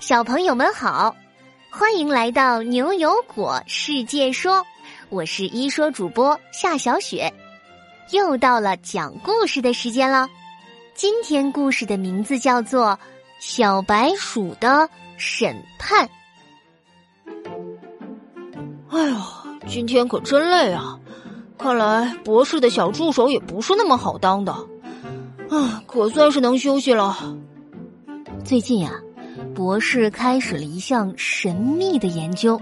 小朋友们好，欢迎来到牛油果世界说，我是一说主播夏小雪，又到了讲故事的时间了。今天故事的名字叫做《小白鼠的审判》。哎呦，今天可真累啊！看来博士的小助手也不是那么好当的，啊，可算是能休息了。最近呀。博士开始了一项神秘的研究，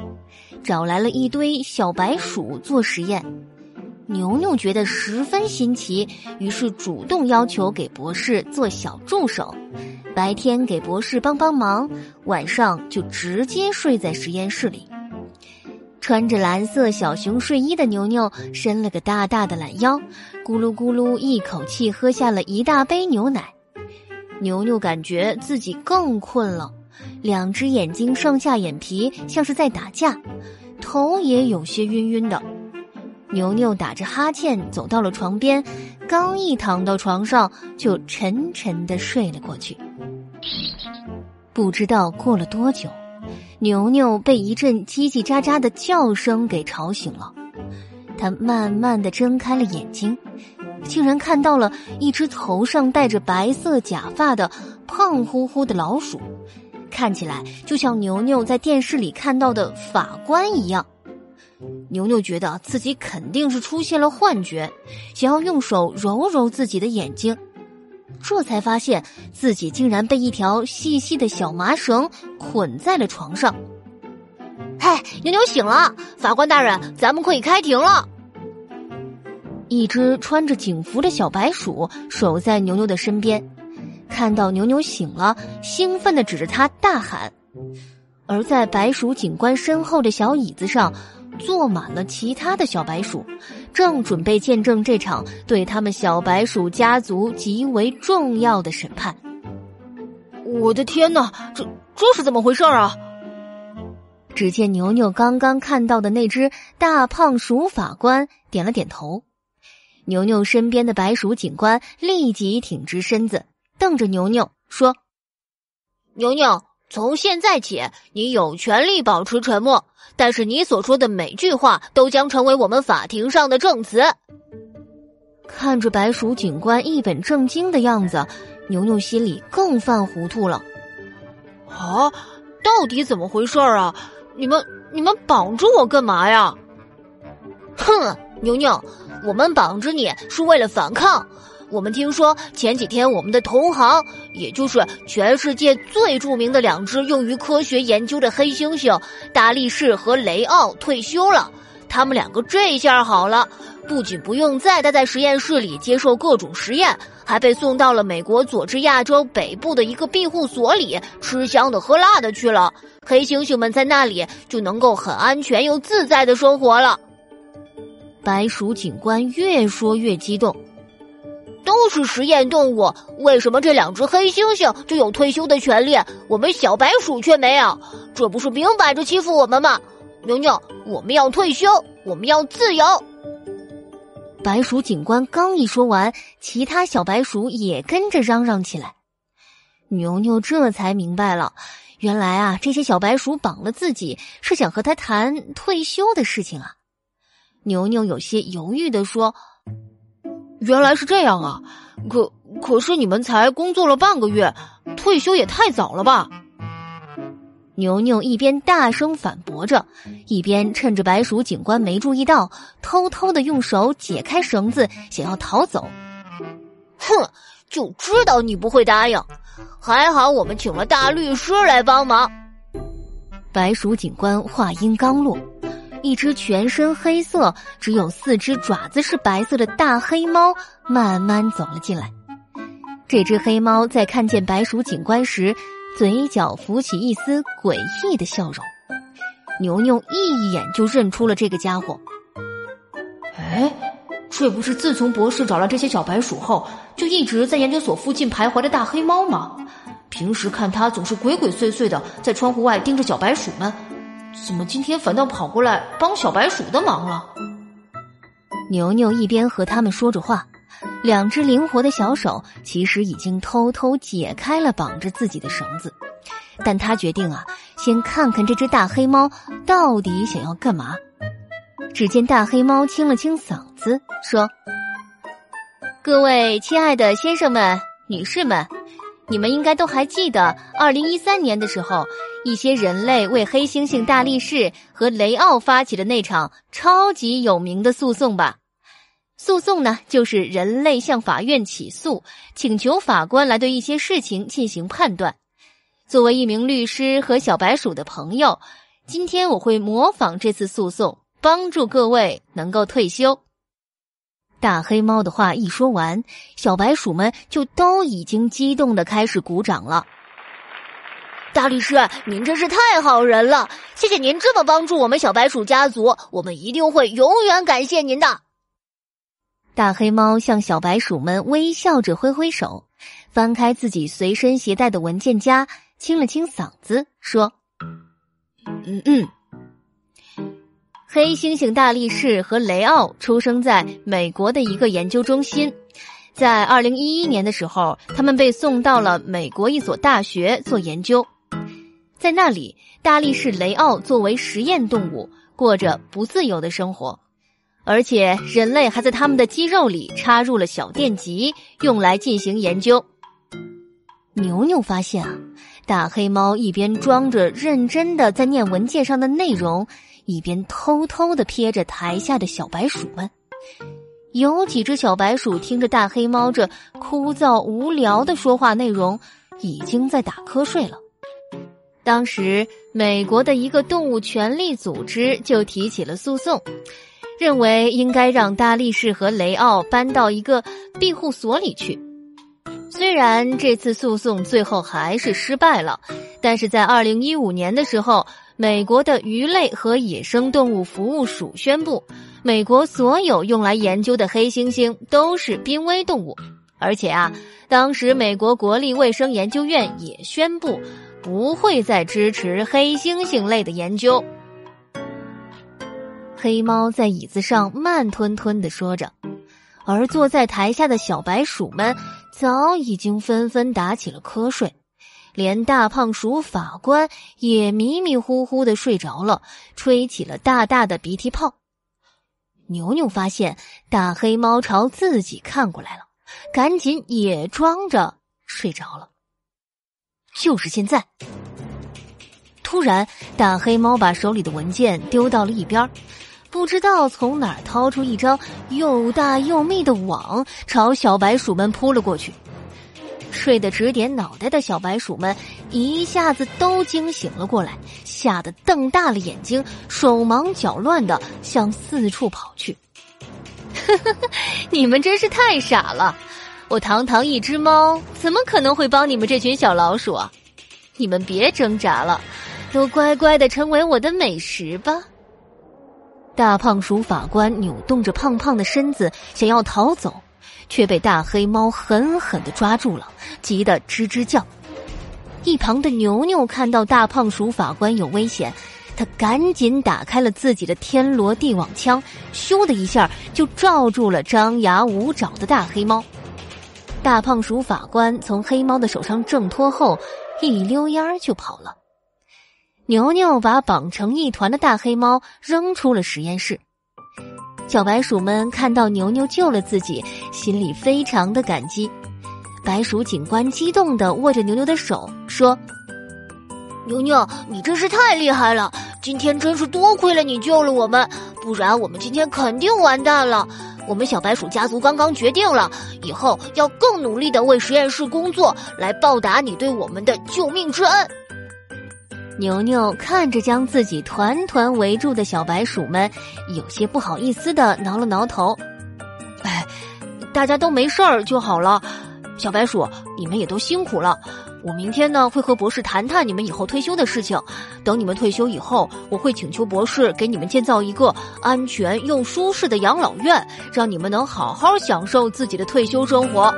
找来了一堆小白鼠做实验。牛牛觉得十分新奇，于是主动要求给博士做小助手，白天给博士帮帮忙，晚上就直接睡在实验室里。穿着蓝色小熊睡衣的牛牛伸了个大大的懒腰，咕噜咕噜一口气喝下了一大杯牛奶。牛牛感觉自己更困了。两只眼睛上下眼皮像是在打架，头也有些晕晕的。牛牛打着哈欠走到了床边，刚一躺到床上，就沉沉的睡了过去。不知道过了多久，牛牛被一阵叽叽喳喳的叫声给吵醒了。他慢慢的睁开了眼睛，竟然看到了一只头上戴着白色假发的胖乎乎的老鼠。看起来就像牛牛在电视里看到的法官一样，牛牛觉得自己肯定是出现了幻觉，想要用手揉揉自己的眼睛，这才发现自己竟然被一条细细的小麻绳捆在了床上。嘿，牛牛醒了，法官大人，咱们可以开庭了。一只穿着警服的小白鼠守在牛牛的身边。看到牛牛醒了，兴奋的指着他大喊。而在白鼠警官身后的小椅子上，坐满了其他的小白鼠，正准备见证这场对他们小白鼠家族极为重要的审判。我的天哪，这这是怎么回事啊？只见牛牛刚刚看到的那只大胖鼠法官点了点头，牛牛身边的白鼠警官立即挺直身子。瞪着牛牛说：“牛牛，从现在起，你有权利保持沉默，但是你所说的每句话都将成为我们法庭上的证词。”看着白鼠警官一本正经的样子，牛牛心里更犯糊涂了。啊，到底怎么回事啊？你们你们绑着我干嘛呀？哼，牛牛，我们绑着你是为了反抗。我们听说前几天我们的同行，也就是全世界最著名的两只用于科学研究的黑猩猩大力士和雷奥退休了。他们两个这下好了，不仅不用再待在实验室里接受各种实验，还被送到了美国佐治亚州北部的一个庇护所里，吃香的喝辣的去了。黑猩猩们在那里就能够很安全又自在的生活了。白鼠警官越说越激动。都是实验动物，为什么这两只黑猩猩就有退休的权利，我们小白鼠却没有？这不是明摆着欺负我们吗？牛牛，我们要退休，我们要自由。白鼠警官刚一说完，其他小白鼠也跟着嚷嚷起来。牛牛这才明白了，原来啊，这些小白鼠绑了自己，是想和他谈退休的事情啊。牛牛有些犹豫的说。原来是这样啊！可可是你们才工作了半个月，退休也太早了吧？牛牛一边大声反驳着，一边趁着白鼠警官没注意到，偷偷的用手解开绳子，想要逃走。哼，就知道你不会答应，还好我们请了大律师来帮忙。白鼠警官话音刚落。一只全身黑色、只有四只爪子是白色的大黑猫慢慢走了进来。这只黑猫在看见白鼠警官时，嘴角浮起一丝诡异的笑容。牛牛一眼就认出了这个家伙。哎，这不是自从博士找了这些小白鼠后，就一直在研究所附近徘徊的大黑猫吗？平时看它总是鬼鬼祟祟的在窗户外盯着小白鼠们。怎么今天反倒跑过来帮小白鼠的忙了？牛牛一边和他们说着话，两只灵活的小手其实已经偷偷解开了绑着自己的绳子，但他决定啊，先看看这只大黑猫到底想要干嘛。只见大黑猫清了清嗓子，说：“各位亲爱的先生们、女士们，你们应该都还记得，二零一三年的时候，一些人类为黑猩猩大力士和雷奥发起的那场超级有名的诉讼吧？诉讼呢，就是人类向法院起诉，请求法官来对一些事情进行判断。作为一名律师和小白鼠的朋友，今天我会模仿这次诉讼。”帮助各位能够退休。大黑猫的话一说完，小白鼠们就都已经激动的开始鼓掌了。大律师，您真是太好人了！谢谢您这么帮助我们小白鼠家族，我们一定会永远感谢您的。大黑猫向小白鼠们微笑着挥挥手，翻开自己随身携带的文件夹，清了清嗓子，说：“嗯嗯。”黑猩猩大力士和雷奥出生在美国的一个研究中心，在二零一一年的时候，他们被送到了美国一所大学做研究，在那里，大力士雷奥作为实验动物，过着不自由的生活，而且人类还在他们的肌肉里插入了小电极，用来进行研究。牛牛发现啊，大黑猫一边装着认真的在念文件上的内容。一边偷偷的瞥着台下的小白鼠们，有几只小白鼠听着大黑猫这枯燥无聊的说话内容，已经在打瞌睡了。当时，美国的一个动物权利组织就提起了诉讼，认为应该让大力士和雷奥搬到一个庇护所里去。虽然这次诉讼最后还是失败了，但是在二零一五年的时候。美国的鱼类和野生动物服务署宣布，美国所有用来研究的黑猩猩都是濒危动物，而且啊，当时美国国立卫生研究院也宣布不会再支持黑猩猩类的研究。黑猫在椅子上慢吞吞的说着，而坐在台下的小白鼠们早已经纷纷打起了瞌睡。连大胖鼠法官也迷迷糊糊的睡着了，吹起了大大的鼻涕泡。牛牛发现大黑猫朝自己看过来了，赶紧也装着睡着了。就是现在！突然，大黑猫把手里的文件丢到了一边，不知道从哪儿掏出一张又大又密的网，朝小白鼠们扑了过去。睡得直点脑袋的小白鼠们一下子都惊醒了过来，吓得瞪大了眼睛，手忙脚乱的向四处跑去。你们真是太傻了！我堂堂一只猫，怎么可能会帮你们这群小老鼠啊？你们别挣扎了，都乖乖的成为我的美食吧！大胖鼠法官扭动着胖胖的身子，想要逃走。却被大黑猫狠狠的抓住了，急得吱吱叫。一旁的牛牛看到大胖鼠法官有危险，他赶紧打开了自己的天罗地网枪，咻的一下就罩住了张牙舞爪的大黑猫。大胖鼠法官从黑猫的手上挣脱后，一溜烟儿就跑了。牛牛把绑成一团的大黑猫扔出了实验室。小白鼠们看到牛牛救了自己，心里非常的感激。白鼠警官激动的握着牛牛的手说：“牛牛，你真是太厉害了！今天真是多亏了你救了我们，不然我们今天肯定完蛋了。我们小白鼠家族刚刚决定了，以后要更努力的为实验室工作，来报答你对我们的救命之恩。”牛牛看着将自己团团围住的小白鼠们，有些不好意思的挠了挠头。哎，大家都没事儿就好了。小白鼠，你们也都辛苦了。我明天呢会和博士谈谈你们以后退休的事情。等你们退休以后，我会请求博士给你们建造一个安全又舒适的养老院，让你们能好好享受自己的退休生活。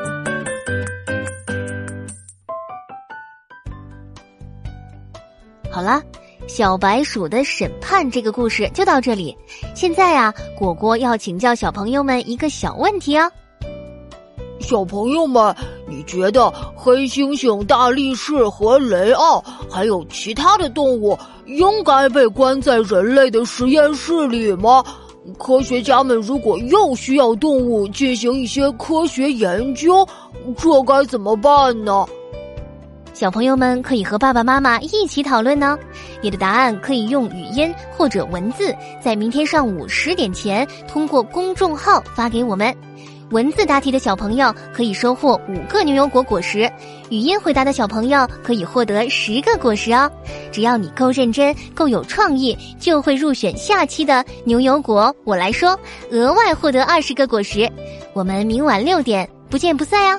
好了，小白鼠的审判这个故事就到这里。现在啊，果果要请教小朋友们一个小问题哦。小朋友们，你觉得黑猩猩、大力士和雷奥，还有其他的动物，应该被关在人类的实验室里吗？科学家们如果又需要动物进行一些科学研究，这该怎么办呢？小朋友们可以和爸爸妈妈一起讨论呢。你的答案可以用语音或者文字，在明天上午十点前通过公众号发给我们。文字答题的小朋友可以收获五个牛油果果实，语音回答的小朋友可以获得十个果实哦。只要你够认真、够有创意，就会入选下期的牛油果。我来说，额外获得二十个果实。我们明晚六点不见不散呀！